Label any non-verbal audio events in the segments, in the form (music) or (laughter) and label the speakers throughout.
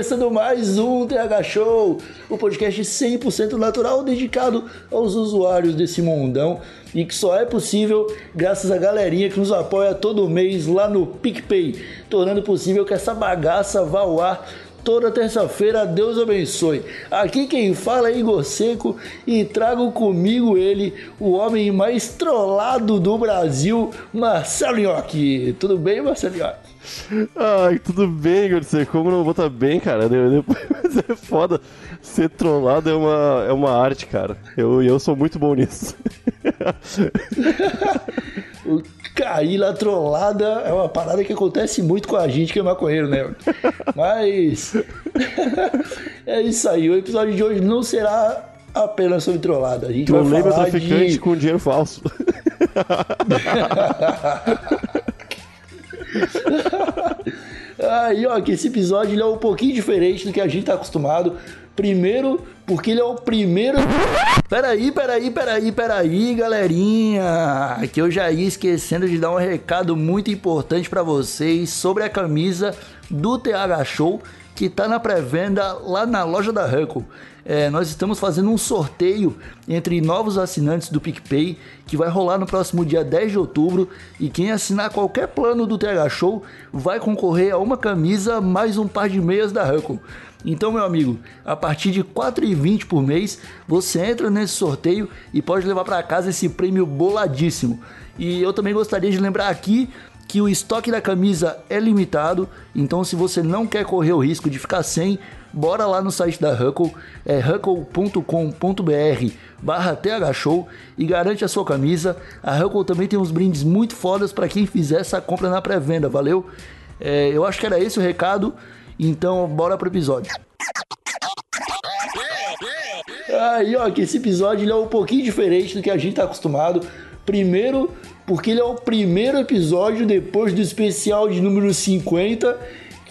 Speaker 1: Começando mais um TH Show, o podcast 100% natural dedicado aos usuários desse mundão e que só é possível graças à galerinha que nos apoia todo mês lá no PicPay, tornando possível que essa bagaça vá ao ar toda terça-feira. Deus abençoe. Aqui quem fala é Igor Seco e trago comigo ele, o homem mais trollado do Brasil, Marcelo Nhoque. Tudo bem, Marcelo Nhoque?
Speaker 2: Ai, tudo bem, Igor Seco. Como não vou estar bem, cara? Depois (laughs) é foda. Ser trollado é uma, é uma arte, cara. Eu, eu sou muito bom nisso. (laughs)
Speaker 1: O cair na trollada é uma parada que acontece muito com a gente que é maconheiro, né? Mas (laughs) é isso aí. O episódio de hoje não será apenas sobre trollada. A gente
Speaker 2: Trolei
Speaker 1: vai
Speaker 2: meu
Speaker 1: falar
Speaker 2: traficante
Speaker 1: de...
Speaker 2: com dinheiro falso.
Speaker 1: Aí, ó, que esse episódio ele é um pouquinho diferente do que a gente tá acostumado. Primeiro, porque ele é o primeiro. Peraí, peraí, peraí, peraí, galerinha. Que eu já ia esquecendo de dar um recado muito importante pra vocês sobre a camisa do TH Show que tá na pré-venda lá na loja da Huckle. É, nós estamos fazendo um sorteio entre novos assinantes do PicPay que vai rolar no próximo dia 10 de outubro e quem assinar qualquer plano do TH Show vai concorrer a uma camisa mais um par de meias da Huckle. Então, meu amigo, a partir de R$ 4,20 por mês, você entra nesse sorteio e pode levar para casa esse prêmio boladíssimo. E eu também gostaria de lembrar aqui que o estoque da camisa é limitado, então se você não quer correr o risco de ficar sem, bora lá no site da Huckle, é huckle.com.br barra thshow e garante a sua camisa. A Huckle também tem uns brindes muito fodas para quem fizer essa compra na pré-venda, valeu? É, eu acho que era esse o recado, então bora pro episódio. Aí, ó, que esse episódio ele é um pouquinho diferente do que a gente tá acostumado. Primeiro, porque ele é o primeiro episódio depois do especial de número 50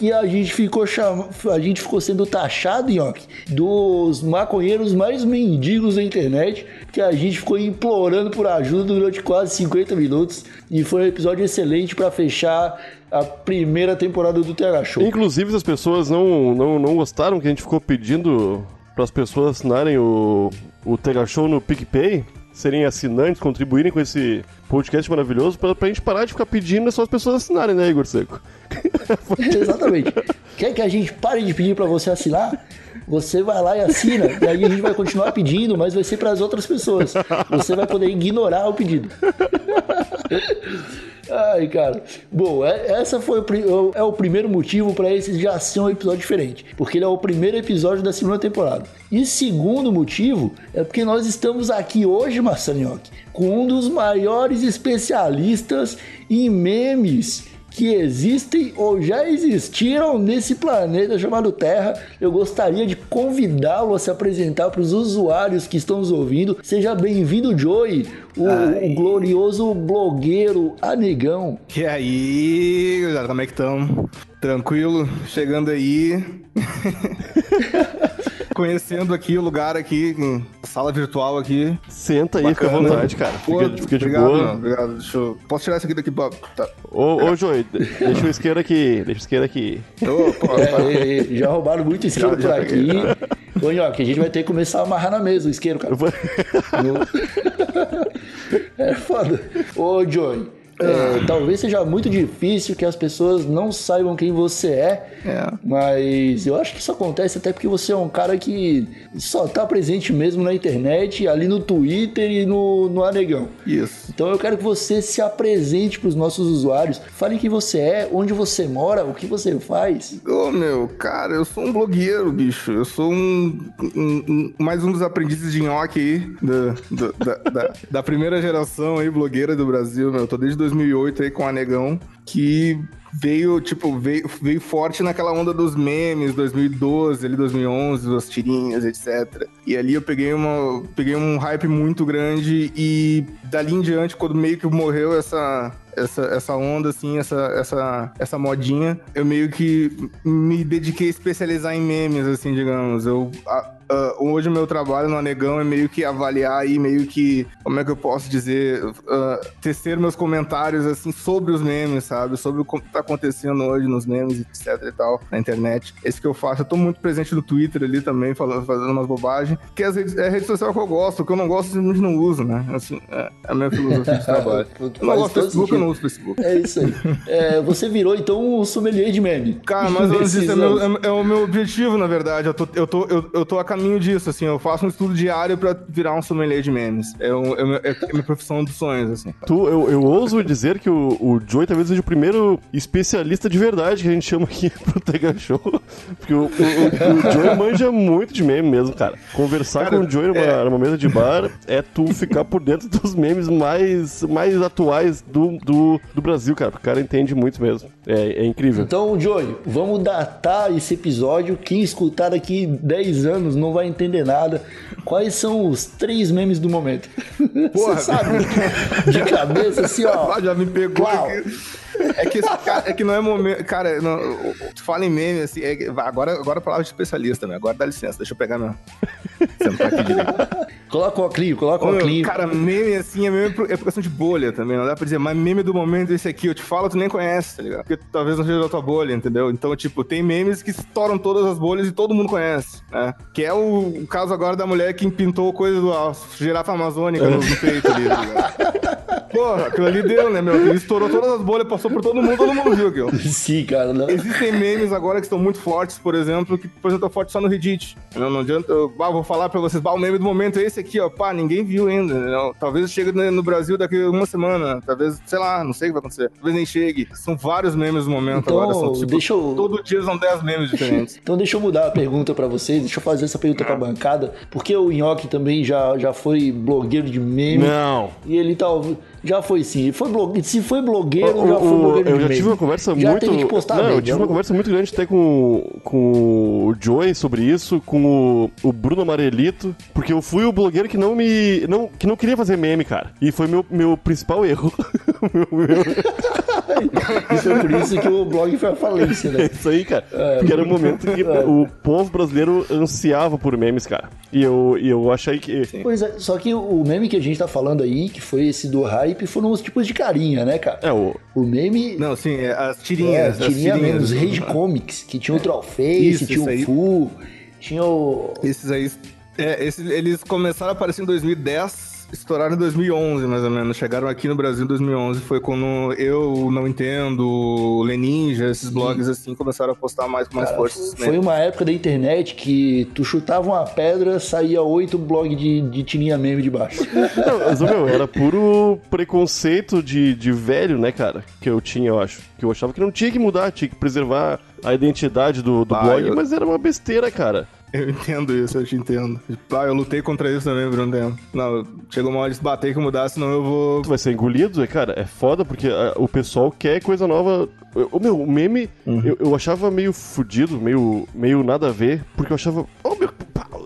Speaker 1: que a gente ficou cham... a gente ficou sendo taxado, Nhoque, dos maconheiros mais mendigos da internet, que a gente ficou implorando por ajuda durante quase 50 minutos e foi um episódio excelente para fechar a primeira temporada do TH Show.
Speaker 2: Inclusive, as pessoas não, não, não gostaram que a gente ficou pedindo para as pessoas assinarem o, o TH Show no PicPay, serem assinantes, contribuírem com esse podcast maravilhoso, pra, pra gente parar de ficar pedindo é só as pessoas assinarem, né, Igor Seco? (laughs)
Speaker 1: Exatamente. Quer que a gente pare de pedir para você assinar? Você vai lá e assina, e aí a gente vai continuar pedindo, mas vai ser para as outras pessoas. Você vai poder ignorar o pedido. (laughs) Ai, cara. Bom, é- essa foi o, pri- é o primeiro motivo para esse já ser um episódio diferente, porque ele é o primeiro episódio da segunda temporada. E segundo motivo é porque nós estamos aqui hoje, Massanioc, com um dos maiores especialistas em memes que existem ou já existiram nesse planeta chamado Terra. Eu gostaria de convidá-lo a se apresentar para os usuários que estão nos ouvindo. Seja bem-vindo, Joey, o, o glorioso blogueiro Anegão.
Speaker 3: E aí, galera, como é que estão? Tranquilo? Chegando aí. (laughs) Conhecendo aqui o lugar aqui, sala virtual aqui.
Speaker 2: Senta aí, fica à
Speaker 3: Bacana.
Speaker 2: vontade, cara.
Speaker 3: Pô,
Speaker 2: Fica, fica de
Speaker 3: obrigado,
Speaker 2: boa.
Speaker 3: mano, obrigado. Deixa eu... Posso tirar isso aqui daqui, Bob? Tá.
Speaker 2: Ô, ô, Joey, de- deixa o isqueiro aqui, deixa o isqueiro aqui.
Speaker 3: Ô, pô,
Speaker 1: É, é, é, já roubaram muito isqueiro
Speaker 3: Já-
Speaker 1: por
Speaker 3: já
Speaker 1: aqui.
Speaker 3: peguei.
Speaker 1: Ô, Nhoque, a gente vai ter que começar a amarrar na mesa o isqueiro, cara. (laughs) É foda. Ô, Joey, É, talvez seja muito difícil que as pessoas não saibam quem você é,
Speaker 3: É.
Speaker 1: mas eu acho que isso acontece até porque você é um cara que só tá presente mesmo na internet, ali no Twitter e no, no Anegão.
Speaker 3: Isso.
Speaker 1: Então eu quero que você se apresente para os nossos usuários, fale quem você é, onde você mora, o que você faz.
Speaker 3: Ô, meu, cara, eu sou um blogueiro, bicho. Eu sou um, um- um- mais um dos aprendizes de nhoque aí, da, da, da- da- da primeira geração aí, blogueira do Brasil, meu. Eu tô desde 2008 aí com a Negão, que veio, tipo, veio, veio forte naquela onda dos memes, 2012, ali 2011, as tirinhas, etc. E ali eu peguei, uma, peguei um hype muito grande e dali em diante, quando meio que morreu essa, essa, essa onda, assim, essa, essa, essa modinha, eu meio que me dediquei a especializar em memes, assim, digamos. Eu, a- a- hoje o meu trabalho no Anegão é meio que avaliar e meio que, como é que eu posso dizer, uh, tecer meus comentários, assim, sobre os memes, sabe? Sobre que tá acontecendo hoje nos memes, etc e tal, na internet. Esse que eu faço. Eu tô muito presente no Twitter ali também, falando, fazendo umas bobagens, que as redes- é a rede social que eu gosto, o que eu não gosto, simplesmente não uso, né? Assim, é a minha filosofia de (laughs) trabalho. Eu não gosto do Facebook, eu
Speaker 1: sentido.
Speaker 3: não uso Facebook.
Speaker 1: É isso aí. É, você virou então um sommelier de meme.
Speaker 3: Cara, mas antes
Speaker 1: Nesses
Speaker 3: disso é, meu- é- é o meu objetivo, na verdade. Eu tô, eu, tô, eu, eu tô a caminho disso, assim. Eu faço um estudo diário pra virar um sommelier de memes. É, um- é, é a minha profissão dos sonhos, assim.
Speaker 2: Tu, eu, eu ouso dizer que o, o Joey talvez seja o primeiro especialista de verdade que a gente chama aqui (laughs) pro Tega Show. Porque o, o, o, o Joey manja muito de meme mesmo, cara. Conversar
Speaker 3: Cara,
Speaker 2: com o Joey numa,
Speaker 3: é.
Speaker 2: numa mesa de bar é tu ficar por dentro dos memes mais, mais atuais do, do, do Brasil, cara. O cara entende muito mesmo. É, é incrível.
Speaker 1: Então, Joey, vamos datar esse episódio. Quem escutar daqui 10 anos não vai entender nada. Quais são os três memes do momento? (laughs)
Speaker 3: Porra.
Speaker 1: Você sabe? De cabeça, assim, ó. (laughs)
Speaker 3: Ah, já me pegou
Speaker 1: Uau.
Speaker 3: aqui. É que, cara- é que não é momento. Cara, não, tu fala em meme, assim. é agora, agora a palavra de especialista, né? Agora dá licença, deixa eu pegar meu. Sentar aqui direito.
Speaker 1: Coloca o óculos, coloca o óculos.
Speaker 3: Cara, meme assim é meme é por questão de bolha também. Não dá pra dizer, mas meme do momento é esse aqui. Eu te falo, tu nem conhece, tá ligado? Porque talvez não seja da tua bolha, entendeu? Então, tipo, tem memes que estouram todas as bolhas e todo mundo conhece, né? Que é o, o caso agora da mulher que pintou coisa do a girafa amazônica no, no peito ali, tá ligado? (laughs) Porra, aquilo ali deu, né, meu? Ele estourou todas as bolhas, passou por todo mundo, todo mundo viu aquilo.
Speaker 1: Sim, cara. Não.
Speaker 3: Existem memes agora que estão muito fortes, por exemplo, que, por exemplo, estão fortes só no Reddit. Não, não adianta, eu ah, vou falar pra vocês, bah, o meme do momento é esse aqui, ó, pá, ninguém viu ainda. não. Talvez chegue no Brasil daqui a uma semana, talvez, sei lá, não sei o que vai acontecer. Talvez nem chegue. São vários memes do momento
Speaker 1: Então,
Speaker 3: agora. São, tipo,
Speaker 1: deixa eu-
Speaker 3: Todo dia são 10 memes diferentes. (laughs)
Speaker 1: Então deixa eu mudar a pergunta pra vocês, deixa eu fazer essa pergunta pra bancada, porque o Nhoque também já, já foi blogueiro de meme.
Speaker 2: Não.
Speaker 1: E ele talvez. Já foi sim. Foi blogue... Se foi blogueiro,
Speaker 2: O-
Speaker 1: já foi blogueiro
Speaker 2: eu já tive uma conversa
Speaker 1: já
Speaker 2: muito.
Speaker 1: teve que postar
Speaker 2: não, eu
Speaker 1: meme.
Speaker 2: tive uma conversa muito grande até com, com o Joey sobre isso, com o, o Bruno Amarelito, porque eu fui o blogueiro que não me. Não, que não queria fazer meme, cara. E foi meu, meu principal erro. (laughs) Meu- meu-
Speaker 1: E foi por isso que o blog foi a falência,
Speaker 2: é
Speaker 1: né? (laughs)
Speaker 2: isso aí, cara. Porque era um momento que o povo brasileiro ansiava por memes, cara. E eu, e eu achei que.
Speaker 1: Pois é, só que o meme que a gente tá falando aí, que foi esse do hype, foram os tipos de carinha, né, cara?
Speaker 2: É, o.
Speaker 1: O meme.
Speaker 3: Não, sim, é, as
Speaker 1: É,
Speaker 3: tirinhas. as
Speaker 1: mesmo, os
Speaker 3: tirinhas.
Speaker 1: Rage Comics, que tinha o Trollface,
Speaker 3: Isso,
Speaker 1: tinha
Speaker 3: isso
Speaker 1: o
Speaker 3: aí.
Speaker 1: Fu, tinha o.
Speaker 3: Esses aí. É, esses, eles começaram a aparecer em 2010, estouraram em 2011, mais ou menos. Chegaram aqui no Brasil em 2011. Foi quando eu, Não Entendo, o Leninja, esses blogs assim, começaram a postar mais com mais força.
Speaker 1: Foi uma época da internet que tu chutava uma pedra, saía oito blogs de, de tirinha meme de baixo. (laughs)
Speaker 2: Não, mas, meu, era puro preconceito de, de velho, né, cara? Que eu tinha, eu acho. Que eu achava que não tinha que mudar, tinha que preservar a identidade do, do
Speaker 3: Ah,
Speaker 2: blog,
Speaker 3: eu-
Speaker 2: mas era uma besteira, cara.
Speaker 3: Eu entendo isso, eu te entendo. Ah, eu lutei contra isso também por um tempo. Não, chegou uma hora de bater que mudar, senão eu vou.
Speaker 2: Tu vai ser engolido, e, cara, é foda porque ah, o pessoal quer coisa nova. O meu, o meme,
Speaker 3: Uhum.
Speaker 2: eu, eu achava meio fudido, meio, meio nada a ver, porque eu achava. Oh, meu,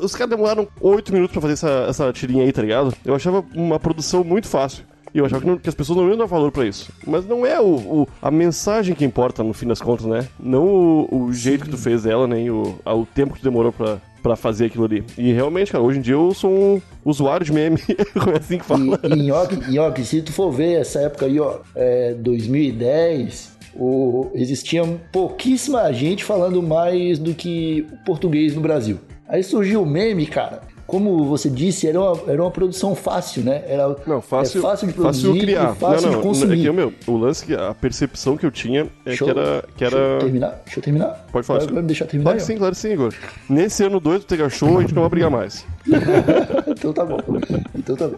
Speaker 2: os caras demoraram oito minutos pra fazer essa, essa tirinha aí, tá ligado? Eu achava uma produção muito fácil. E eu achava que, não- que as pessoas não iam dar valor pra isso. Mas não é o, o- a mensagem que importa, no fim das contas, né? Não o, o jeito que tu fez dela, nem o, o tempo que tu demorou pra, pra fazer aquilo ali. E realmente, cara, hoje em dia eu sou um usuário de meme. (laughs) é assim que fala.
Speaker 1: E, nhoque, nhoque, se tu for ver essa época aí, ó, é, 2010, o, existia pouquíssima gente falando mais do que o português no Brasil. Aí surgiu o meme, cara, como você disse, era uma, era uma produção fácil, né? Era,
Speaker 2: Não, fácil,
Speaker 1: é fácil de produzir
Speaker 2: fácil criar.
Speaker 1: e fácil
Speaker 2: não, não,
Speaker 1: de consumir.
Speaker 2: É que, meu, o lance, a percepção que eu tinha é
Speaker 1: Deixa
Speaker 2: que era. Que
Speaker 1: Deixa eu
Speaker 2: era...
Speaker 1: terminar? Deixa eu terminar?
Speaker 2: Pode falar.
Speaker 1: Vai me deixar terminar?
Speaker 2: Claro que sim, claro que sim, Igor. Nesse ano 2 do Tega Show, a gente não vai brigar mais. (laughs)
Speaker 1: então tá bom. Então tá bom.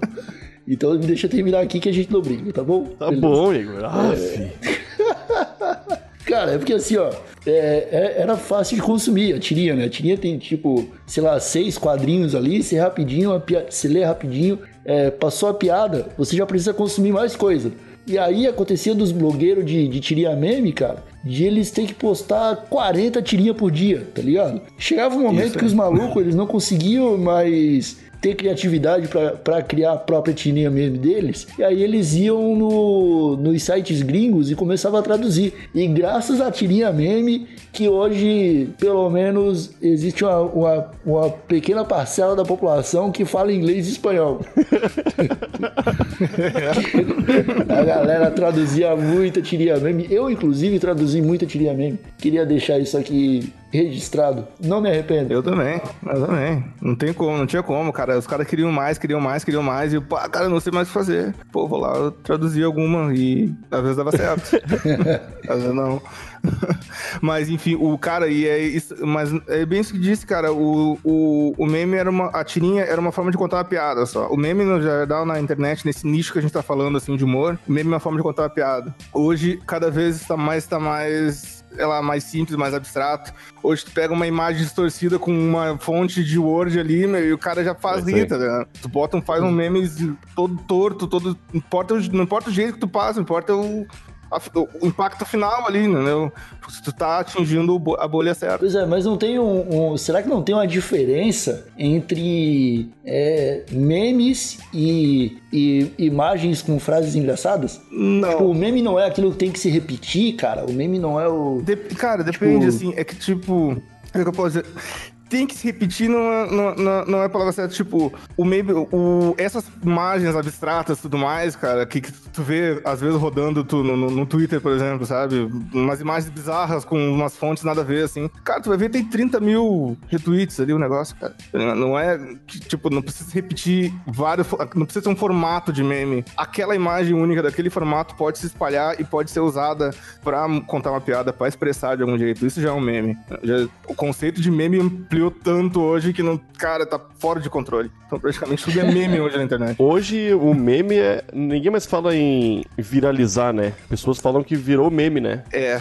Speaker 1: Então me deixa terminar aqui que a gente não briga, tá bom?
Speaker 2: Tá
Speaker 1: Beleza.
Speaker 2: bom, Igor. Ah, fi.
Speaker 1: Cara, é porque assim, ó, é- é- era fácil de consumir a tirinha, né? A tirinha tem, tipo, sei lá, seis quadrinhos ali, você rapidinho, você lê rapidinho, é, passou a piada, você já precisa consumir mais coisa. E aí acontecia dos blogueiros de, de tirinha meme, cara, de eles ter que postar 40 tirinhas por dia, tá ligado? Chegava um momento
Speaker 3: Isso
Speaker 1: que os malucos, eles não conseguiam mais ter criatividade pra criar a própria tirinha meme deles. E aí eles iam no, nos sites gringos e começavam a traduzir. E graças à tirinha meme, que hoje, pelo menos, existe uma, uma, uma pequena parcela da população que fala inglês e espanhol. (laughs) a galera traduzia muita tirinha meme. Eu, inclusive, traduzi muita tirinha meme. Queria deixar isso aqui registrado. Não me arrependo.
Speaker 3: Eu também, eu também. Não tem como, não tinha como, cara. Os caras queriam mais, queriam mais, queriam mais. E, pá, cara, não sei mais o que fazer. Pô, vou lá, eu traduzi alguma e às vezes dava certo. (laughs) às vezes não. mas, enfim, o cara, e é isso, mas é bem isso que disse, cara. O, o, o meme era uma. A tirinha era uma forma de contar uma piada só. O meme no geral na internet, nesse nicho que a gente tá falando, assim, de humor, o meme é uma forma de contar uma piada. Hoje, cada vez está mais, está mais. Ela mais simples, mais abstrato. Hoje tu pega uma imagem distorcida com uma fonte de Word ali, meu, e o cara já faz
Speaker 2: É
Speaker 3: tá? Tu bota um, faz um meme todo torto, todo. Importa, o- não importa o jeito que tu passa, importa o, a- o impacto final ali, entendeu? Se tu tá atingindo a bolha certa.
Speaker 1: Pois é, mas não tem um, um- Será que não tem uma diferença entre é, memes e, e imagens com frases engraçadas?
Speaker 3: Não.
Speaker 1: Tipo, o meme não é aquilo que tem que se repetir, cara. O meme não é o.
Speaker 3: Dep- cara, depende,
Speaker 1: Tipo-
Speaker 3: assim, é que tipo. O que eu posso dizer? Tem que se repetir, não é, não, não, não é palavra certa. Tipo, o meme, o, essas imagens abstratas e tudo mais, cara, que, que tu vê, às vezes, rodando tu, no, no- Twitter, por exemplo, sabe? Umas imagens bizarras com umas fontes nada a ver, assim. Cara, tu vai ver, tem 30 mil retweets ali o negócio, cara. Não é, tipo, não precisa repetir vários, não precisa ter um formato de meme. Aquela imagem única daquele formato pode se espalhar e pode ser usada pra contar uma piada, pra expressar de algum jeito. Isso já é um meme. Já- o conceito de meme ampliou tanto hoje que, não, cara, tá fora de controle. Então, praticamente tudo é meme hoje na internet.
Speaker 2: Hoje o meme é. Ninguém mais fala em viralizar, né? Pessoas falam que virou meme, né?
Speaker 3: É.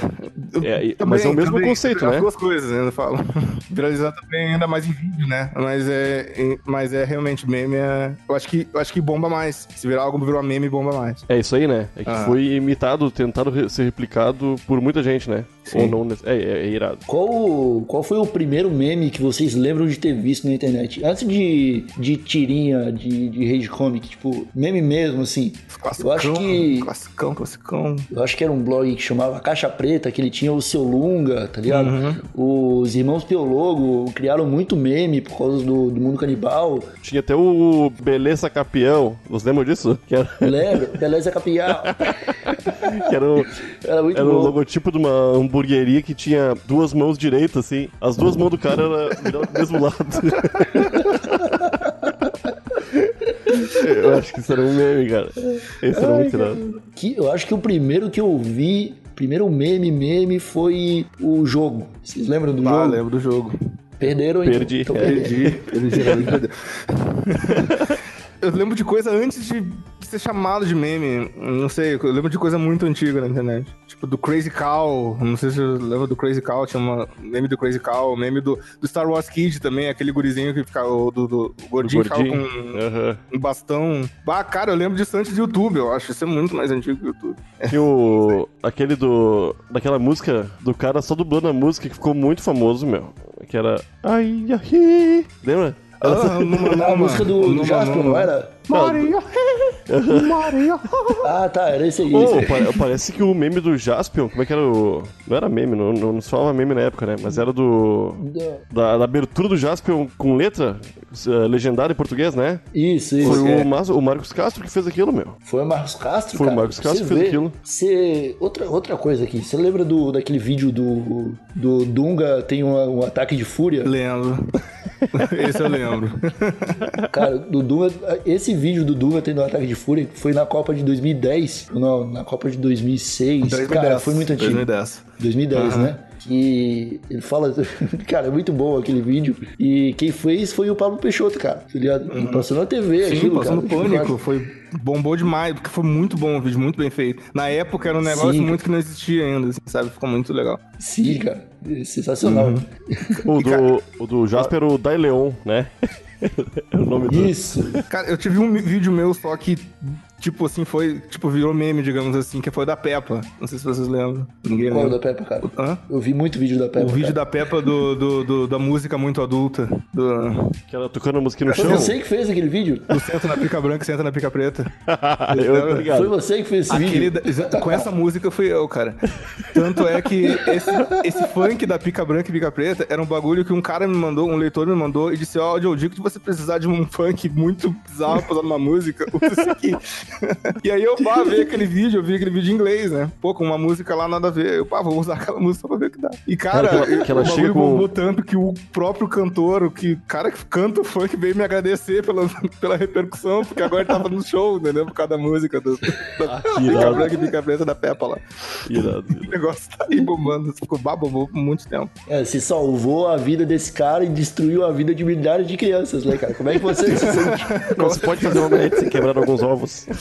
Speaker 2: É, e- mas é o mesmo conceito,
Speaker 3: as
Speaker 2: né?
Speaker 3: duas coisas, né? Eu falo. (laughs) Viralizar também ainda mais em vídeo, né? Mas é, mas é realmente meme. É, eu, acho que, eu acho que bomba mais. Se virar algo virou meme, bomba mais.
Speaker 2: É isso aí, né? É que
Speaker 3: Ah.
Speaker 2: foi imitado, tentado ser replicado por muita gente, né?
Speaker 3: Sim.
Speaker 2: Ou não. É, é, é irado.
Speaker 1: Qual, o- qual foi o primeiro meme que vocês lembram de ter visto na internet? Antes de, de tirinha, de, de rage comic, tipo, meme mesmo, assim. Eu acho que.
Speaker 3: Classicão, classicão.
Speaker 1: Eu acho que era um blog que chamava Caixa Preta, que ele tinha o seu Lunga, tá ligado? Os irmãos Teologo criaram muito meme por causa do, do mundo canibal.
Speaker 2: Tinha até o Beleza Capião. Vocês lembram disso? Que era,
Speaker 1: Lembra? Beleza Capial. (laughs)
Speaker 2: que era, o,
Speaker 1: Era muito
Speaker 2: era o
Speaker 1: bom.
Speaker 2: logotipo de uma hamburgueria que tinha duas mãos direitas, assim. As duas mãos do cara eram do mesmo lado. (laughs) Eu acho que isso era um meme, cara. Esse era muito irado.
Speaker 1: Que, eu acho que o primeiro que eu vi, primeiro meme, meme, foi o jogo. Vocês lembram do
Speaker 3: Ah,
Speaker 1: jogo?
Speaker 3: lembro do jogo.
Speaker 1: Perderam, então.
Speaker 2: Perdi.
Speaker 1: Então,
Speaker 2: É.
Speaker 3: Perdi, perdi, perdeu. (laughs) Eu lembro de coisa antes de ser chamado de meme. Não sei, eu lembro de coisa muito antiga na internet. Tipo, do Crazy Cow. Não sei se você lembra do Crazy Cow. Tinha uma meme do Crazy Cow, meme do, do Star Wars Kid também, aquele gurizinho que ficava. o Do, do, o gordinho
Speaker 2: Gordinho.
Speaker 3: com
Speaker 2: Aham.
Speaker 3: um bastão. Ah, cara, eu lembro disso antes do YouTube, eu acho. Isso é muito mais antigo que o YouTube.
Speaker 2: Tinha (laughs) o. aquele do. daquela música do cara só dublando a música que ficou muito famoso, meu. Que era. Ai, ai, lembra?
Speaker 3: Ah, Numa
Speaker 1: A música do, do
Speaker 3: Numa
Speaker 1: Jasper,
Speaker 3: Numa.
Speaker 1: não era?
Speaker 3: Maria, (laughs) Maria.
Speaker 1: Ah, tá, era esse aí. Aí.
Speaker 2: pa- parece que o meme do Jaspion, como é que era o. Não era meme, não, não, não se falava meme na época, né? Mas era do. Da, da abertura do Jaspion com letra, eh, legendário em português, né?
Speaker 1: Isso, isso.
Speaker 2: Foi
Speaker 1: É.
Speaker 2: o, Mas- o Marcos Castro que fez aquilo, meu.
Speaker 1: Foi o Marcos Castro,
Speaker 2: Foi o
Speaker 1: cara.
Speaker 2: Marcos Castro que fez
Speaker 1: vê,
Speaker 2: aquilo.
Speaker 1: Você... Outra, outra coisa aqui. Você lembra do, daquele vídeo do, do Dunga tem um, um ataque de fúria?
Speaker 3: Lembro. (laughs) Esse eu lembro.
Speaker 1: Cara, do Dunga, esse vídeo do Dunga tendo um ataque de fúria foi na Copa de 2010, não, na Copa de 2006.
Speaker 3: 2010,
Speaker 1: Cara, foi muito antigo.
Speaker 3: 2010.
Speaker 1: 2010, né? Que ele fala. (laughs) Cara, é muito bom aquele vídeo. E quem fez foi o Pablo Peixoto, cara. Tá ligado? Passou na TV,
Speaker 3: Uhum. Sim,
Speaker 1: aquilo,
Speaker 3: passou no
Speaker 1: cara.
Speaker 3: pânico. Foi, bombou demais, porque foi muito bom o vídeo, muito bem feito. Na época era um negócio
Speaker 1: Sim.
Speaker 3: muito que não existia ainda, assim, sabe? Ficou muito legal.
Speaker 1: Sim, cara. É sensacional.
Speaker 3: Uhum.
Speaker 2: O do, o do Jasper, o Dai Leon, né? (laughs) é o nome do.
Speaker 1: Isso.
Speaker 3: Cara, eu tive um vídeo meu só que, tipo assim, foi. Tipo, virou meme, digamos assim, que foi da Peppa. Não sei se vocês lembram. Ninguém
Speaker 1: Qual
Speaker 3: lembra.
Speaker 1: da Peppa, cara?
Speaker 3: Hã?
Speaker 1: Eu vi muito vídeo da Peppa.
Speaker 3: O vídeo
Speaker 1: cara.
Speaker 3: da Peppa do, do, do- da música muito adulta. Do,
Speaker 2: Que ela tocando a música no
Speaker 1: Foi
Speaker 2: chão.
Speaker 1: você que fez aquele vídeo?
Speaker 3: do senta na pica branca e senta na pica preta. (laughs)
Speaker 2: eu ligado.
Speaker 1: Foi você que fez esse
Speaker 3: Aquele
Speaker 1: vídeo?
Speaker 3: da- com essa música fui eu, cara. Tanto é que esse, esse funk da pica branca e pica preta era um bagulho que um cara me mandou, um leitor me mandou e disse: Ó, eu digo que você precisar de um funk muito bizarro pra usar numa música, (laughs) usa esse aqui. (laughs) e aí eu pá, ver aquele vídeo, eu vi aquele vídeo em inglês, né? Pô, com uma música lá nada a ver. Eu, pá, vou usar aquela (laughs) música pra ver o que dá. E cara,
Speaker 2: Cara, que ela- que ela
Speaker 3: o
Speaker 2: chega com-
Speaker 3: bombou tanto que o próprio cantor, o que, cara que canta o funk, veio me agradecer pela, (laughs) pela repercussão, porque agora ele tava no show, entendeu? Por causa da música do, da
Speaker 2: que
Speaker 3: Pica
Speaker 2: irado.
Speaker 3: Branca e Pica Preta da Peppa lá.
Speaker 2: Irado.
Speaker 3: O negócio tá aí bombando, ficou babobou por muito tempo.
Speaker 1: É, você salvou a vida desse cara e destruiu a vida de milhares de crianças, né, cara? Como é que você se sente?
Speaker 2: Não, você pode fazer uma omelete sem quebrar alguns ovos.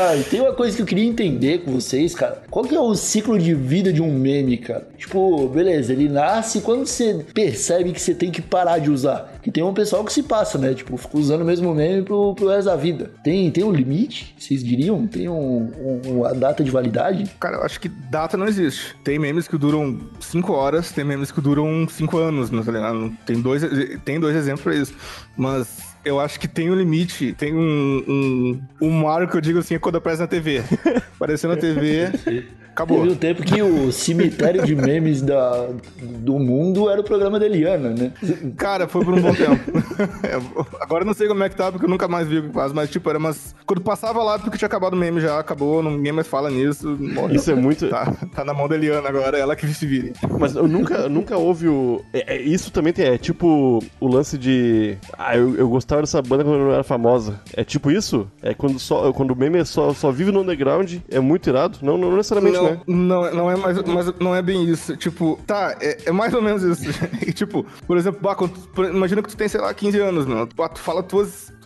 Speaker 1: Ah, tem uma coisa que eu queria entender com vocês, cara. Qual que é o ciclo de vida de um meme, cara? Tipo, beleza, ele nasce quando você percebe que você tem que parar de usar. Que tem um pessoal que se passa, né? Tipo, fica usando o mesmo meme pro, pro resto da vida. Tem, tem um limite, vocês diriam? Tem um, um- uma data de validade?
Speaker 3: Cara, eu acho que data não existe. Tem memes que duram 5 horas, tem memes que duram 5 anos, não tá? Tem dois, tem dois exemplos pra isso. Mas eu acho que tem um limite, tem um, um, um marco, eu digo assim, é quando aparece na TV. (laughs) Apareceu na TV, acabou.
Speaker 1: Teve um tempo que o cemitério de memes da, do mundo era o programa da Eliana, né?
Speaker 3: Cara, foi por um bom tempo. (laughs) É, Agora eu não sei como é que tá, porque eu nunca mais vi o que faz, mas tipo, era umas. Quando passava lá, porque tinha acabado o meme já, acabou, ninguém mais fala nisso. morreu.
Speaker 2: Isso é muito.
Speaker 3: Tá, tá na mão da Eliana agora, ela que se vire.
Speaker 2: Mas eu nunca, nunca houve o. é- é- isso também tem. É tipo o lance de. Ah, eu, eu gostava dessa banda quando eu não era famosa. É tipo isso? É quando, só, quando o meme só, só vive no underground. É muito irado? Não, não necessariamente,
Speaker 3: Não,
Speaker 2: né?
Speaker 3: não, não é mais, mas não é bem isso. Tipo, tá, é, é mais ou menos isso. E, (laughs) tipo, por exemplo, bah, quando por- imagina que tu tem, sei lá, 15 anos, meu. Tu, tu fala tuas.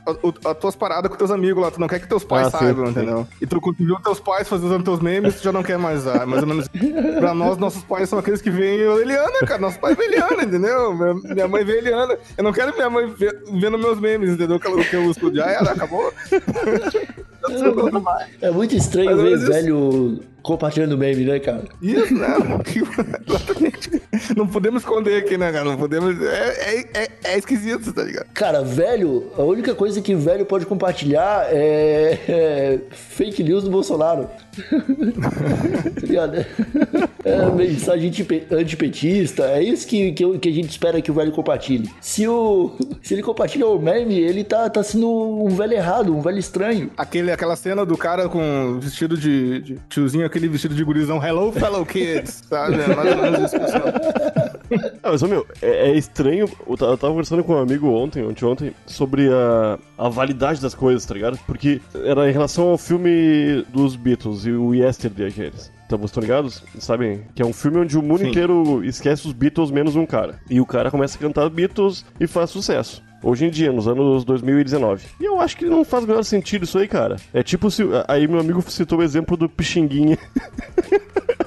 Speaker 3: As tuas paradas com teus amigos lá, tu não quer que teus pais
Speaker 2: Ah,
Speaker 3: saibam,
Speaker 2: sim.
Speaker 3: entendeu? E tu, viu teus pais fazendo teus memes, tu já não quer mais usar. Mais ou menos. (laughs) pra nós, nossos pais são aqueles que veem Eliana, cara. Nossos pais veem Eliana, entendeu? Minha, mãe vê Eliana. Eu não quero minha mãe vendo meus memes, entendeu? Que eu, que eu uso. Já era, acabou.
Speaker 1: É muito estranho
Speaker 3: Mas,
Speaker 1: ver
Speaker 3: isso-
Speaker 1: velho compartilhando meme, né, cara?
Speaker 3: Isso, né? Exatamente. (laughs) Não podemos esconder aqui, né, cara? Não podemos. É, é, é, é esquisito, tá ligado?
Speaker 1: Cara, velho, a única coisa que velho pode compartilhar é, é fake news do Bolsonaro. (laughs) Tá ligado? É mensagem antipe- antipetista. É isso que, que, que a gente espera que o velho compartilhe. Se, o, se ele compartilha o meme, ele tá, tá sendo um velho errado, um velho estranho.
Speaker 3: Aquele, aquela cena do cara com vestido de, de tiozinho, aquele vestido de gurizão, hello fellow kids, sabe? É mais ou menos isso.
Speaker 2: Ah, mas, meu, é, é estranho. Eu tava conversando com um amigo ontem, ontem, ontem, sobre a, a validade das coisas, tá ligado? Porque era em relação ao filme dos Beatles e o Yesterday, aqueles. Vocês estão ligados? Sabem? Que é um filme onde o mundo
Speaker 3: Sim.
Speaker 2: inteiro esquece os Beatles menos um cara. E o cara começa a cantar Beatles e faz sucesso. Hoje em dia, nos anos 2019. E eu acho que não faz o menor sentido isso aí, cara. É tipo se. Aí meu amigo citou o exemplo do Pixinguinha. (laughs)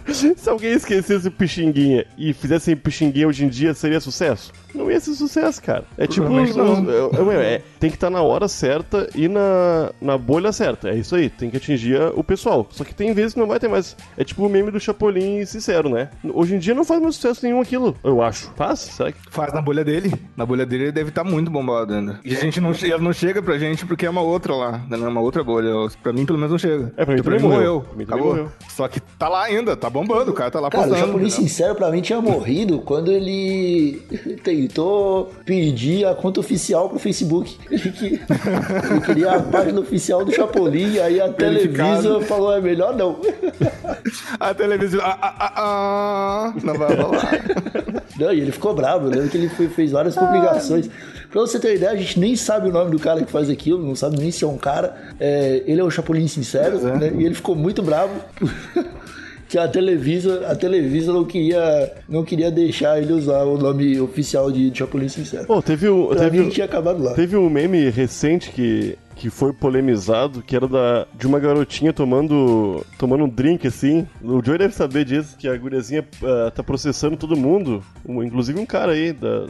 Speaker 2: Se alguém esquecesse o Pixinguinha e fizesse Pixinguinha hoje em dia, seria sucesso? Não ia ser sucesso, cara. É tipo.
Speaker 3: Não.
Speaker 2: é- é- é- tem que estar na hora certa e na, na bolha certa. É isso aí. Tem que atingir o pessoal. Só que tem vezes que não vai ter mais. É tipo o meme do Chapolin sincero, né? Hoje em dia não faz mais sucesso nenhum aquilo. Eu acho. Faz? Será que.
Speaker 3: Faz na bolha dele. Na bolha dele ele deve estar muito bombado ainda. E a gente não, ele não chega pra gente porque é uma outra lá. né? É uma outra bolha. Pra mim, pelo menos, não chega.
Speaker 2: É, pra mim
Speaker 3: Porque
Speaker 2: também morreu. Pra mim também morreu.
Speaker 3: Só que tá lá ainda, tá bombando. O cara tá lá
Speaker 1: Cara, o
Speaker 3: postando.
Speaker 1: Chapolin
Speaker 3: entendeu?
Speaker 1: Sincero pra mim tinha morrido quando ele (laughs) tentou pedir a conta oficial pro Facebook. (laughs) Ele, que- ele queria a página oficial do Chapolin, aí a. Televisa falou, é melhor não.
Speaker 3: A televisão. Ah, ah, ah, rolar, não vai rolar.
Speaker 1: Não, e ele ficou bravo, eu lembro que ele foi- fez várias publicações. Pra você ter ideia, a gente nem sabe o nome do cara que faz aquilo, não sabe nem se é um cara. É, ele é o Chapolin Sincero,
Speaker 3: é.
Speaker 1: né? E ele ficou muito bravo. Que a Televisa, a Televisa não queria, não queria deixar ele usar o nome oficial de Chapolin Sincero.
Speaker 2: Pô, teve um.
Speaker 1: Pra
Speaker 2: Teve,
Speaker 1: mim tinha acabado lá.
Speaker 2: Teve um meme recente que, que foi polemizado, que era da, de uma garotinha tomando, tomando um drink, assim. O Joey deve saber disso, que a guriazinha ah, tá processando todo mundo, inclusive um cara aí. Da,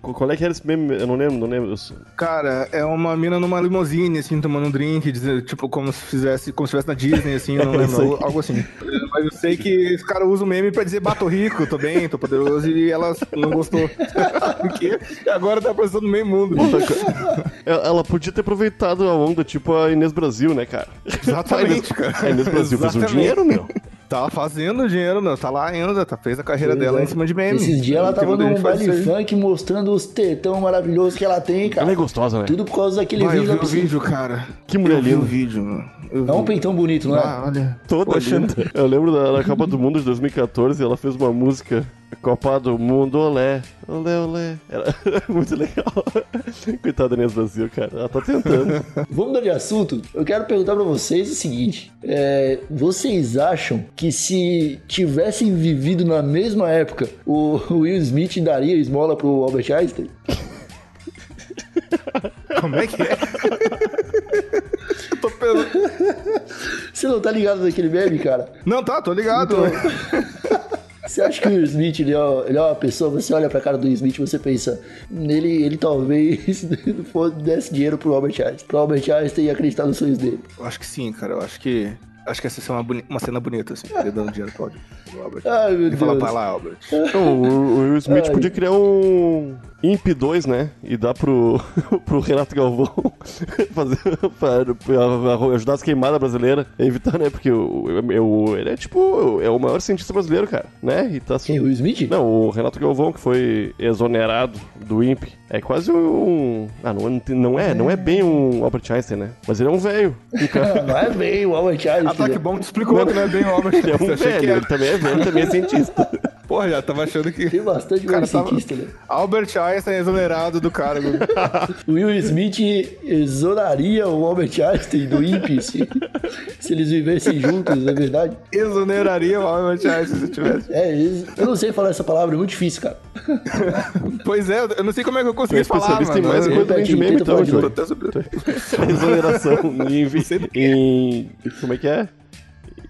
Speaker 2: qual é que era esse meme? Eu não lembro, não lembro.
Speaker 3: Cara, é uma mina numa limusine, assim, tomando um drink, tipo, como se fizesse, como se estivesse na Disney, assim, não (laughs) lembro, algo assim. Mas eu sei que os caras usam o meme pra dizer bato rico, tô bem, tô poderoso, e ela não gostou. (laughs) Porque agora tá processando no meio mundo.
Speaker 2: Ela podia ter aproveitado a onda, tipo a Inês Brasil, né, cara?
Speaker 3: Exatamente, cara.
Speaker 2: A Inês Brasil fez um
Speaker 3: Exatamente.
Speaker 2: dinheiro, meu.
Speaker 3: Tá fazendo dinheiro, não. Tá lá ainda, tá, fez a carreira dela em cima de meme.
Speaker 1: Esses dias ela tava num baile funk mostrando os tetão maravilhosos que ela tem, cara.
Speaker 2: Ela é gostosa, né?
Speaker 1: Tudo por causa daquele
Speaker 3: Ah, eu
Speaker 1: vídeo.
Speaker 3: vi o vídeo, cara.
Speaker 2: Que mulher
Speaker 3: eu vi o
Speaker 2: linda.
Speaker 3: vídeo, mano. Eu
Speaker 1: É um peitão bonito, não é?
Speaker 3: Ah, olha.
Speaker 2: Toda linda. Eu lembro da, da Copa do Mundo de 2014, ela fez uma música Copa do Mundo, olé, olé, olé. Era (laughs) muito legal. Coitada da Inês Brasil, cara. Ela tá tentando.
Speaker 1: Vamos mudar de assunto? Eu quero perguntar pra vocês o seguinte: é, vocês acham que se tivessem vivido na mesma época, o Will Smith daria esmola pro Albert Einstein?
Speaker 3: Como é que é? Pensando. (laughs)
Speaker 1: Você não tá ligado naquele meme, cara?
Speaker 3: Não, tá, tô ligado.
Speaker 1: Então- (laughs) Você acha que o Will Smith ele é, ele é uma pessoa, você olha pra cara do Will Smith e você pensa, ele, ele talvez (laughs) desse dinheiro pro Albert Einstein, pro Albert Einstein e acreditar nos sonhos dele.
Speaker 3: Eu acho que sim, cara. Eu acho que. Acho que essa é uma, boni- uma cena bonita, assim. Ele dando dinheiro pro Albert. (laughs)
Speaker 1: Ai, meu
Speaker 3: Ele fala
Speaker 1: Deus.
Speaker 3: pra lá, Albert.
Speaker 2: Então, o, o Will Smith
Speaker 1: Ai.
Speaker 2: podia criar um Imp 2, né? E dar pro, (laughs) pro Renato Galvão (laughs) fazer, pra, pra ajudar as queimadas brasileiras. Evitar, né? Porque o, o- ele é tipo, é o maior cientista brasileiro, cara, né? E tá
Speaker 1: Quem, o Will Smith?
Speaker 2: Não, o Renato Galvão, que foi exonerado do INPE, é quase um. Ah, não, não é, não é bem um Albert Einstein, né? Mas ele é um velho. Um cara-
Speaker 1: Não é bem o Albert Einstein.
Speaker 3: Ah, tá, que bom que tu explicou que não é bem o Albert.
Speaker 2: Ele é um
Speaker 3: que
Speaker 2: velho,
Speaker 3: era.
Speaker 2: ele também é velho, também é cientista. (laughs)
Speaker 3: Porra, já tava achando que.
Speaker 1: Tem bastante
Speaker 3: cara
Speaker 1: mais
Speaker 3: tava-
Speaker 1: cientista, né?
Speaker 3: Albert Einstein é exonerado do cargo. (laughs)
Speaker 1: Will Smith exonaria o Albert Einstein do INPE se, se eles vivessem juntos, é verdade?
Speaker 3: Exoneraria o Albert Einstein se tivesse.
Speaker 1: É, eu não sei falar essa palavra, é muito difícil, cara. (laughs)
Speaker 3: Pois é, eu não sei como é que eu consegui falar,
Speaker 2: especialista
Speaker 3: mano.
Speaker 2: em mais
Speaker 3: Eu-
Speaker 2: coisa de meme, então,
Speaker 3: sobre-
Speaker 2: Exoneração (laughs) em, em. Como é que é?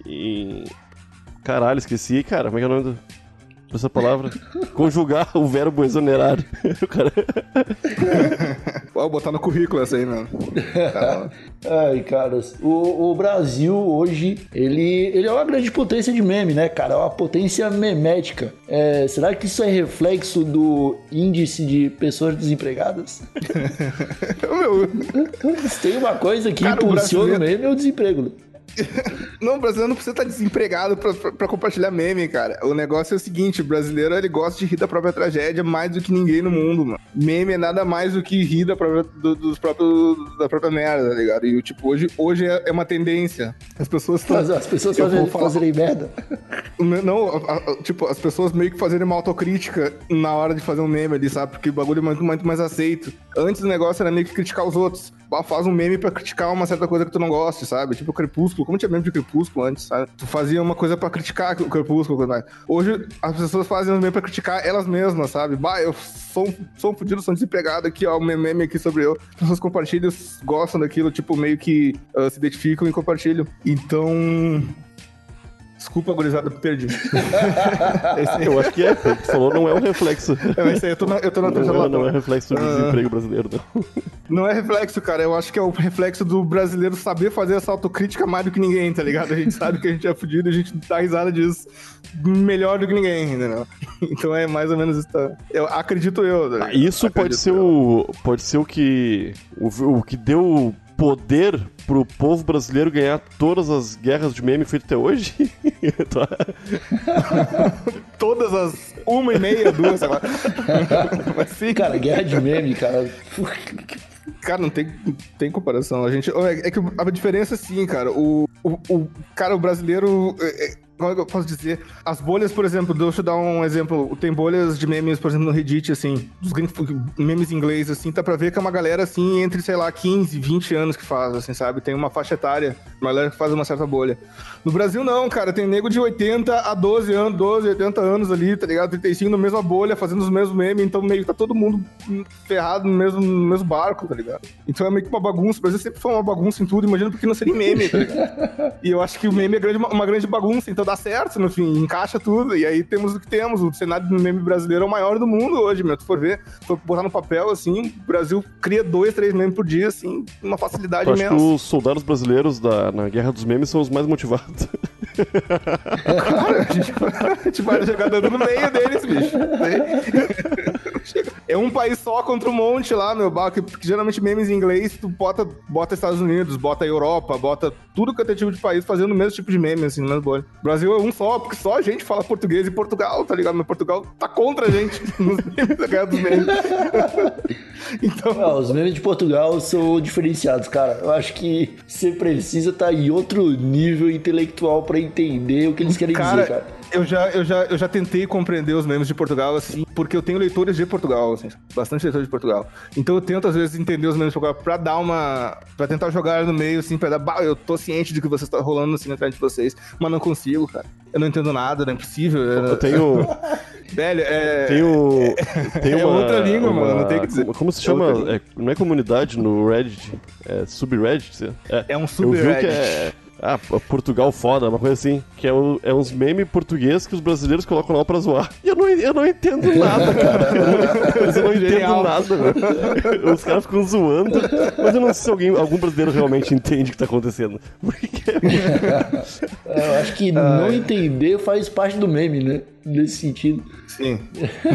Speaker 2: Em. Caralho, esqueci, cara. Como é que é o nome do- dessa palavra? Conjugar o verbo exonerar. Cara- (laughs)
Speaker 3: Ó, botar no currículo essa aí, mano. Tá, (laughs)
Speaker 1: Ai, caras, o, o Brasil hoje, ele, ele é uma grande potência de meme, né, cara? É uma potência memética. É, será que isso é reflexo do índice de pessoas desempregadas? (laughs)
Speaker 3: Meu,
Speaker 1: Se tem uma coisa que
Speaker 3: Cara, o
Speaker 1: impulsiona o
Speaker 3: brasileiro-
Speaker 1: meme, é o desemprego. (laughs)
Speaker 3: Não, o brasileiro não precisa estar desempregado pra, pra- pra compartilhar meme, cara. O negócio é o seguinte, o brasileiro ele gosta de rir da própria tragédia mais do que ninguém no mundo, mano. Meme é nada mais do que rir da própria, do- dos próprios, da própria merda, tá ligado? E tipo, hoje, hoje é, é uma tendência. As pessoas tão-
Speaker 1: Mas as pessoas fazem,
Speaker 3: falar-
Speaker 1: fazerem merda. (laughs)
Speaker 3: Não, a- a- tipo, as pessoas meio que fazerem uma autocrítica na hora de fazer um meme ali, sabe? Porque o bagulho é muito, muito mais aceito. Antes o negócio era meio que criticar os outros. Faz um meme pra criticar uma certa coisa que tu não goste, sabe? Tipo o Crepúsculo. Como tinha meme de Crepúsculo antes, sabe? Tu fazia uma coisa pra criticar o Crepúsculo. coisa mais. Hoje as pessoas fazem um meme pra criticar elas mesmas, sabe? Bah, eu sou, sou um fudido, sou um desempregado aqui, ó, um meme aqui sobre eu. As pessoas compartilham, gostam daquilo, tipo, meio que ah, se identificam e compartilham. Então... Desculpa, gurizada, perdi. (laughs)
Speaker 2: Eu acho que é, pelo que falou, não é um reflexo.
Speaker 3: É, isso aí eu tô na, eu tô na
Speaker 2: Não é, não é reflexo do desemprego brasileiro, não.
Speaker 3: Não é reflexo, cara. Eu acho que é o reflexo do brasileiro saber fazer essa autocrítica mais do que ninguém, tá ligado? A gente sabe que a gente é fudido e a gente dá risada disso melhor do que ninguém, entendeu? (laughs) Então é mais ou menos isso. Tá? Eu acredito eu. tá?
Speaker 2: Ah, Isso pode
Speaker 3: Acredito
Speaker 2: ser
Speaker 3: eu.
Speaker 2: o. Pode ser o que. O, o que deu poder pro povo brasileiro ganhar todas as guerras de meme feitas até hoje? (laughs) Tá. (laughs)
Speaker 3: Todas as uma e meia, duas, sei lá. (laughs) Mas sim,
Speaker 1: Cara, guerra de meme, cara.
Speaker 3: Cara, não tem, não tem comparação. A gente, é, é que a diferença, sim, cara. O, o, o- cara, o brasileiro. é, é, como é que eu posso dizer? As bolhas, por exemplo, deixa eu dar um exemplo. Tem bolhas de memes, por exemplo, no Reddit, assim, dos memes em inglês, assim, tá pra ver que é uma galera, assim, entre, sei lá, 15, 20 anos que faz, assim, sabe? Tem uma faixa etária, uma galera que faz uma certa bolha. No Brasil, não, cara, tem nego de 80 a 12 anos, 12, 80 anos ali, tá ligado? 35 na mesma bolha, fazendo os mesmos memes, então meio que tá todo mundo ferrado no mesmo, no mesmo barco, tá ligado? Então é meio que uma bagunça. O Brasil sempre foi uma bagunça em tudo, imagina porque não seria meme, tá ligado? (laughs) E eu acho que o meme é grande- uma grande bagunça, então dá certo, no fim, encaixa tudo. E aí temos o que temos. O cenário do meme brasileiro é o maior do mundo hoje, meu. Tu for ver, for botar no papel, assim, o Brasil cria dois, três memes por dia, assim, uma facilidade
Speaker 2: Eu acho que
Speaker 3: imensa.
Speaker 2: os soldados brasileiros da, na Guerra dos Memes são os mais motivados.
Speaker 3: Cara, a gente, a gente vai jogar dando no meio deles, bicho. (laughs) É um país só contra um monte lá, meu. que- Porque geralmente memes em inglês, tu bota, bota Estados Unidos, bota Europa, bota tudo que é tipo de país fazendo o mesmo tipo de meme, assim, no mesmo bolha. O Brasil é um só, porque só a gente fala português e Portugal, tá ligado? Mas Portugal tá contra a gente (laughs) nos memes da guerra dos memes. (laughs) então,
Speaker 1: Ah, os memes de Portugal são diferenciados, cara. Eu acho que você precisa estar em outro nível intelectual pra entender o que eles querem
Speaker 3: Cara,
Speaker 1: dizer, cara.
Speaker 3: Eu já, eu, já, eu já tentei compreender os memes de Portugal, assim, porque eu tenho leitores de Portugal, assim, bastante leitores de Portugal. Então eu tento, às vezes, entender os memes de Portugal pra dar uma. pra tentar jogar no meio, assim, pra dar. Bah, eu tô ciente de que você está rolando assim na frente de vocês, mas não consigo, cara. Eu não entendo nada, não é possível. Eu,
Speaker 2: Eu tenho. (laughs)
Speaker 3: Velho, é.
Speaker 2: Tenho.
Speaker 3: É
Speaker 2: uma,
Speaker 3: outra língua,
Speaker 2: uma-
Speaker 3: mano, não tem que dizer.
Speaker 2: Como, se
Speaker 3: É
Speaker 2: chama? É, não é comunidade no Reddit? É subreddit? É,
Speaker 3: É um
Speaker 2: Eu vi
Speaker 3: subreddit.
Speaker 2: É. Ah, Portugal foda, uma coisa assim. Que é, o- é uns memes português que os brasileiros colocam lá pra zoar. E eu não, eu não entendo nada, cara. Eu não, mas eu não entendo
Speaker 3: Genial.
Speaker 2: nada, velho. Os caras ficam zoando, mas eu não sei se alguém, algum brasileiro realmente entende o que tá acontecendo. Porque
Speaker 1: É, Eu acho que não entender faz parte do meme, né? Nesse sentido.
Speaker 3: Sim.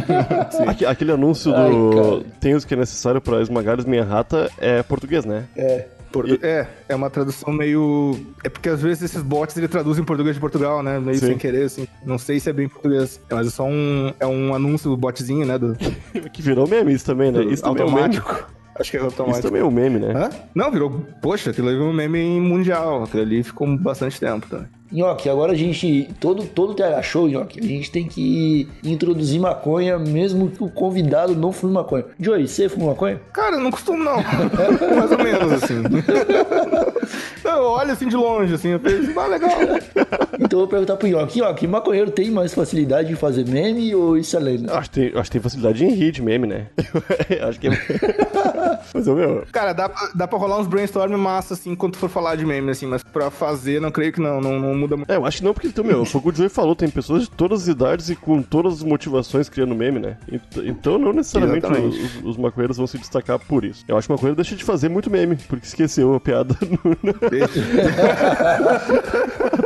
Speaker 3: (laughs)
Speaker 2: Aque- aquele anúncio
Speaker 1: Ai,
Speaker 2: do
Speaker 1: cara.
Speaker 2: tem os que é necessário pra esmagar minha rata é português, né?
Speaker 1: É.
Speaker 3: Portu- É, é uma tradução meio. É porque às vezes esses bots ele traduzem português de Portugal, né? Meio
Speaker 2: Sim.
Speaker 3: sem querer, assim. Não sei se é bem português. Mas é só um. É um anúncio botzinho, né? Do, (laughs)
Speaker 2: Que virou meme isso também, né? Isso também é um
Speaker 3: automático. Acho que é
Speaker 2: Isso
Speaker 3: automático.
Speaker 2: também é um meme, né?
Speaker 3: Hã? Não, virou. Poxa, aquilo ali virou um meme mundial. Aquilo ali ficou bastante tempo também.
Speaker 1: Nhoque, agora a gente. Todo, todo TH Show, Nhoque, a gente tem que introduzir maconha, mesmo que o convidado não fume maconha. Joey, você fuma maconha?
Speaker 3: Cara, eu não costumo, não. (laughs) Mais ou menos, assim. (laughs) Não, eu olho assim de longe, assim, eu penso, ah, legal.
Speaker 1: Então eu vou perguntar pro Nhoque, Nhoque, maconheiro tem mais facilidade de fazer meme ou isso é lenda?
Speaker 2: Acho que, tem, acho que tem facilidade em rir de meme, né? (laughs) acho que é. (laughs) Mas, meu,
Speaker 3: Cara, dá, pra- dá pra rolar uns brainstorm massa, assim, quando for falar de meme, assim, mas pra fazer, não creio que não, não, não muda muito.
Speaker 2: É, eu acho que não, porque, então, meu, foi o que o Joey falou, tem pessoas de todas as idades e com todas as motivações criando meme, né? Ent- Então, não necessariamente os, os maconheiros vão se destacar por isso. Eu acho que o maconheiro deixa de fazer muito meme, porque esqueceu a piada (laughs) no, (laughs)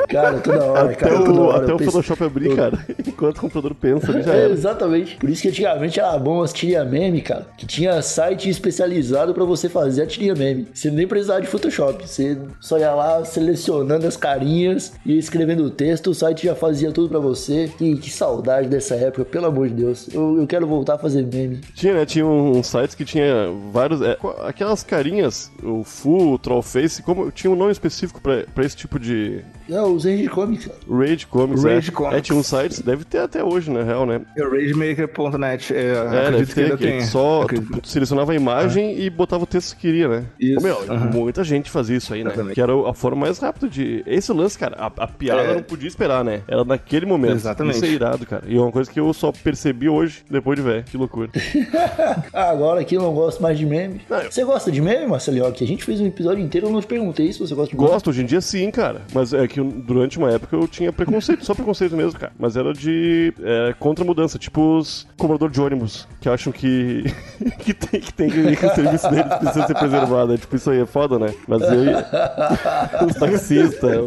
Speaker 1: Cara, toda hora,
Speaker 2: até
Speaker 1: cara, toda
Speaker 2: o,
Speaker 1: hora.
Speaker 2: até o
Speaker 1: penso-
Speaker 2: Photoshop abrir, cara. Enquanto o computador pensa, ele já
Speaker 1: É,
Speaker 2: era.
Speaker 1: exatamente. Por isso que antigamente era bom as tirinha meme, cara. Que tinha site especializado pra você fazer a tirinha meme. Você nem precisava de Photoshop. Você só ia lá selecionando as carinhas e escrevendo o texto. O site já fazia tudo pra você. Que, que saudade dessa época, pelo amor de Deus. Eu, eu quero voltar a fazer meme.
Speaker 2: Tinha, né? Tinha uns sites que tinha vários. é, qu- aquelas carinhas, o Full, o Trollface, como tinha um nome específico pra, pra esse tipo de.
Speaker 1: É, usei de comics, cara.
Speaker 2: Rage Comics,
Speaker 3: Rage
Speaker 2: é.
Speaker 3: Comics.
Speaker 2: É, tinha uns sites, deve ter até hoje, na real, né?
Speaker 3: É ragemaker.net, é,
Speaker 2: É,
Speaker 3: acredito
Speaker 2: deve
Speaker 3: que
Speaker 2: ter,
Speaker 3: ainda
Speaker 2: que
Speaker 3: tem.
Speaker 2: só tu,
Speaker 3: Acredito.
Speaker 2: tu selecionava a imagem e botava o texto que queria, né?
Speaker 3: Isso,
Speaker 2: meu,
Speaker 3: aham.
Speaker 2: muita gente fazia isso aí, né?
Speaker 3: Exatamente.
Speaker 2: Que era a forma mais rápida de. Esse lance, cara, a, a piada
Speaker 3: É.
Speaker 2: não podia esperar, né? Era naquele momento.
Speaker 3: Exatamente.
Speaker 2: Isso é irado, cara. E é uma coisa que eu só percebi hoje, depois de ver. Que loucura. (laughs)
Speaker 1: Agora que eu não gosto mais de meme.
Speaker 2: Não, eu-
Speaker 1: Você gosta de meme, Marcelinho? Que a gente fez um episódio inteiro, eu não te perguntei se você gosta de meme.
Speaker 2: Gosto, hoje em dia sim, cara. Mas é que durante uma época eu tinha preconceito, só preconceito mesmo, cara. Mas era de é, contra mudança, tipo os cobrador de ônibus, que acham que, (laughs) que tem que, tem que, (laughs) serviço deles precisa ser preservado. É, tipo, isso aí é foda, né? Mas eu (laughs) os taxistas,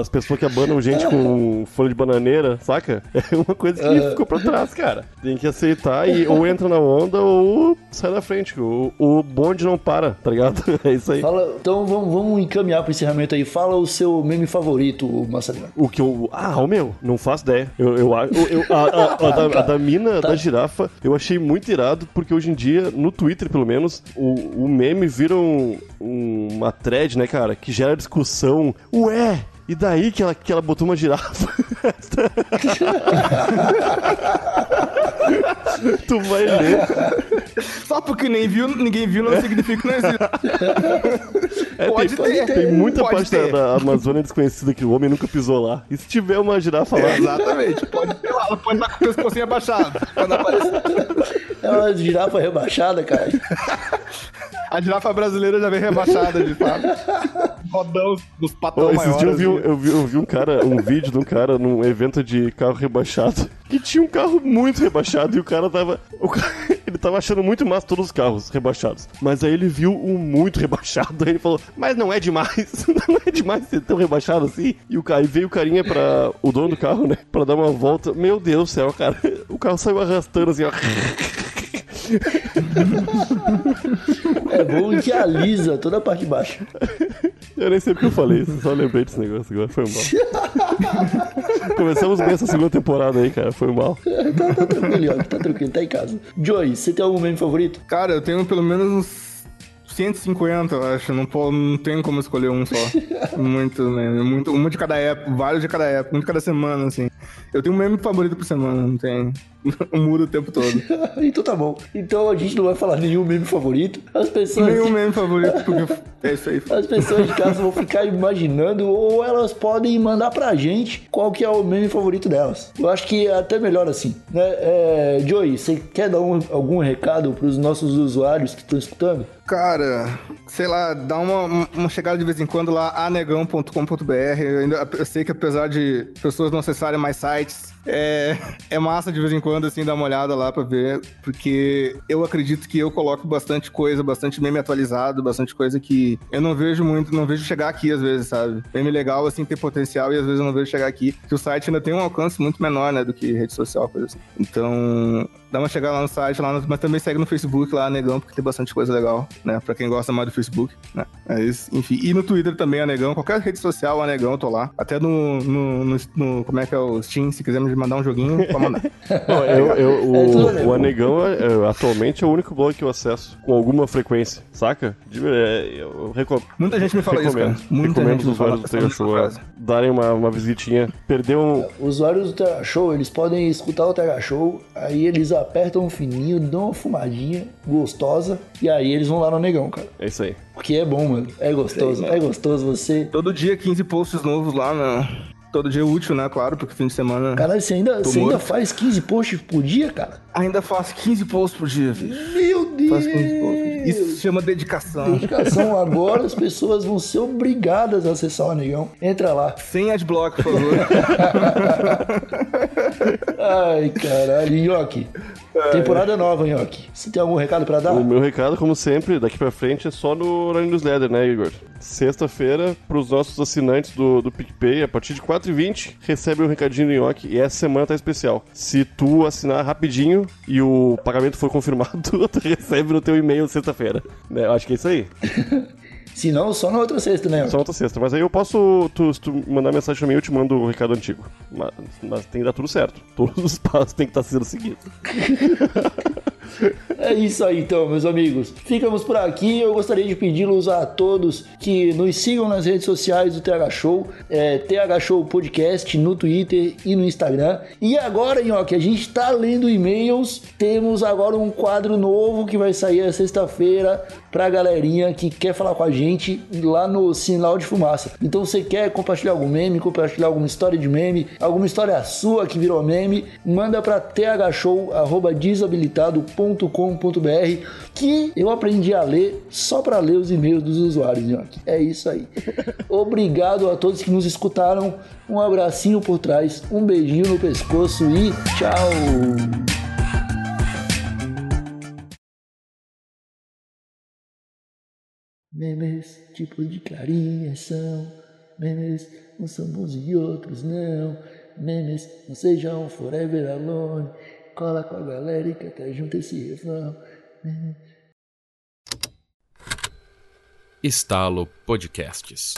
Speaker 2: as pessoas que abanam gente com folha de bananeira, saca? É uma coisa que ficou pra trás, cara. Tem que aceitar e ou entra na onda ou sai da frente. O, o bonde não para, tá ligado? (laughs) É isso aí.
Speaker 1: Fala, então vamos, vamos encaminhar pro encerramento aí. Fala o seu meme favorito, Marcelinho.
Speaker 2: O que eu. Ah, o meu, não faço ideia. Eu, eu, eu, eu- a, a- a (laughs) da, a da mina da girafa eu achei muito irado, porque hoje em dia, no Twitter pelo menos, o, o meme vira um- um- uma thread, né, cara, que gera discussão. Ué! E daí que ela, que ela botou uma girafa. (laughs) tu vai ler.
Speaker 3: Só porque nem viu, ninguém viu não significa que não existe.
Speaker 2: É,
Speaker 3: Pode
Speaker 2: tem,
Speaker 3: ter,
Speaker 2: tem muita
Speaker 3: pode
Speaker 2: parte
Speaker 3: ter.
Speaker 2: da, da Amazônia desconhecida que o homem nunca pisou lá. E se tiver uma girafa lá,
Speaker 3: Exatamente. Pode ter lá, ela pode estar com o pescocinho abaixado. Quando aparecer.
Speaker 1: É uma girafa rebaixada, cara. (laughs)
Speaker 3: A girafa brasileira já vem rebaixada, de fato. (laughs) Rodão dos maiores.
Speaker 2: dias eu vi, eu, vi, eu vi um cara, um vídeo de um cara num evento de carro rebaixado, que tinha um carro muito rebaixado e o cara tava. o ca- (laughs) ele tava achando muito massa todos os carros rebaixados. Mas aí ele viu um muito rebaixado, aí ele falou, mas não é demais, (laughs) não é demais ser tão rebaixado assim. E o cara, e veio o carinha pra. o dono do carro, né? Pra dar uma volta. Meu Deus do céu, cara. O carro saiu arrastando assim, ó. (laughs)
Speaker 1: É bom que alisa toda a parte de baixo.
Speaker 2: Eu nem sei porque eu falei isso, só lembrei desse negócio agora, foi mal. Começamos bem essa segunda temporada aí, cara, foi mal. (laughs)
Speaker 1: Tá, tá tranquilo, ó, tá tranquilo, tá em casa. Joey, você tem algum meme favorito?
Speaker 3: Cara, eu tenho pelo menos uns 150, eu acho. Não, po- não tenho como escolher um só. (laughs) muito, né? Muito, uma de cada época, vários de cada época, um de cada semana, assim. Eu tenho um meme favorito por semana, não tem. (laughs) Muda o tempo todo. (laughs)
Speaker 1: então tá bom. Então a gente não vai falar nenhum meme favorito. As pessoas.
Speaker 3: Nenhum meme favorito, (laughs) porque é isso aí.
Speaker 1: As pessoas de casa vão ficar imaginando ou elas podem mandar pra gente qual que é o meme favorito delas. Eu acho que é até melhor assim, né? É, Joey, você quer dar um- algum recado pros nossos usuários que estão escutando?
Speaker 3: Cara, sei lá, dá uma, uma chegada de vez em quando lá, anegão.com.br. Eu, ainda- eu sei que apesar de pessoas não acessarem mais sites, é, é massa de vez em quando, assim, dar uma olhada lá pra ver, porque eu acredito que eu coloco bastante coisa, bastante meme atualizado, bastante coisa que eu não vejo muito, não vejo chegar aqui às vezes, sabe? Meme legal, assim, tem potencial e às vezes eu não vejo chegar aqui, que o site ainda tem um alcance muito menor, né, do que rede social, coisa assim. Então, dá uma chegada lá no site, lá no- mas também segue no Facebook lá, Negão, porque tem bastante coisa legal, né? Pra quem gosta mais do Facebook, né? É isso, enfim. E no Twitter também, Anegão. Qualquer rede social, Anegão, eu tô lá. Até no, no, no- no- Como é que é o Steam, se quiser me mandar um joguinho, pode mandar. (laughs)
Speaker 2: Não, eu, eu-
Speaker 1: É
Speaker 2: o,
Speaker 1: anegão.
Speaker 2: o Anegão é, é, atualmente é o único blog que eu acesso com alguma frequência, saca? De- é, eu recom-
Speaker 3: Muita gente me fala isso,
Speaker 2: recomendo.
Speaker 3: cara. Muita
Speaker 2: recomendo
Speaker 3: gente
Speaker 2: os usuários do Tega Show
Speaker 3: frase.
Speaker 2: darem uma, uma visitinha. Perdeu um.
Speaker 1: Usuários do Tega Show, eles podem escutar o Tega Show, aí eles apertam um fininho, dão uma fumadinha gostosa, e aí eles vão lá no negão, cara.
Speaker 2: É isso aí.
Speaker 1: Porque é bom, mano. É gostoso, é gostoso você.
Speaker 3: Todo dia 15 posts novos lá, né? Todo dia útil, né? Claro, porque fim de semana.
Speaker 1: Caralho, você ainda, você ainda faz 15 posts por dia, cara?
Speaker 3: Ainda faço 15 posts por dia, bicho.
Speaker 1: Meu Deus!
Speaker 3: Faço 15 posts. Isso se chama dedicação.
Speaker 1: Dedicação, agora as pessoas vão ser obrigadas a acessar o Negão. Entra lá.
Speaker 3: Sem adblock, por favor. (laughs)
Speaker 1: Ai, caralho. Nhoque. Temporada nova, Nhoque. Você tem algum recado pra dar?
Speaker 2: O meu recado, como sempre, daqui pra frente é só no, na newsletter, né, Igor? Sexta-feira, pros nossos assinantes do, do PicPay, a partir de 4h20, recebe um recadinho do Nhoque e essa semana tá especial. Se tu assinar rapidinho e o pagamento for confirmado, (laughs) tu recebe no teu e-mail sexta-feira. Né, eu acho que é isso aí. (laughs)
Speaker 1: Se não, só na outra sexta, né?
Speaker 2: Só outra sexta. Mas aí eu posso, tu, se tu mandar mensagem pra mim, eu te mando o recado antigo. Mas, mas tem que dar tudo certo. (laughs) Todos os passos têm que estar sendo seguidos. (laughs)
Speaker 1: É isso aí então, meus amigos. Ficamos por aqui. Eu gostaria de pedi-los a todos que nos sigam nas redes sociais do TH Show, é, TH Show Podcast no Twitter e no Instagram. E agora, Nhoque, a gente tá lendo e-mails. Temos agora um quadro novo que vai sair sexta-feira pra galerinha que quer falar com a gente lá no Sinal de Fumaça. Então, você quer compartilhar algum meme, compartilhar alguma história de meme, alguma história sua que virou meme, manda pra thshow@desabilitado.com.br que eu aprendi a ler só para ler os e-mails dos usuários, Nhoque. É isso aí. (laughs) Obrigado a todos que nos escutaram. Um abracinho por trás, um beijinho no pescoço e tchau. Memes, tipos de carinhas são Memes, uns são bons e outros não Memes, não sejam forever alone Cola com a galera e canta junto esse refrão Memes.
Speaker 4: Estalo Podcasts.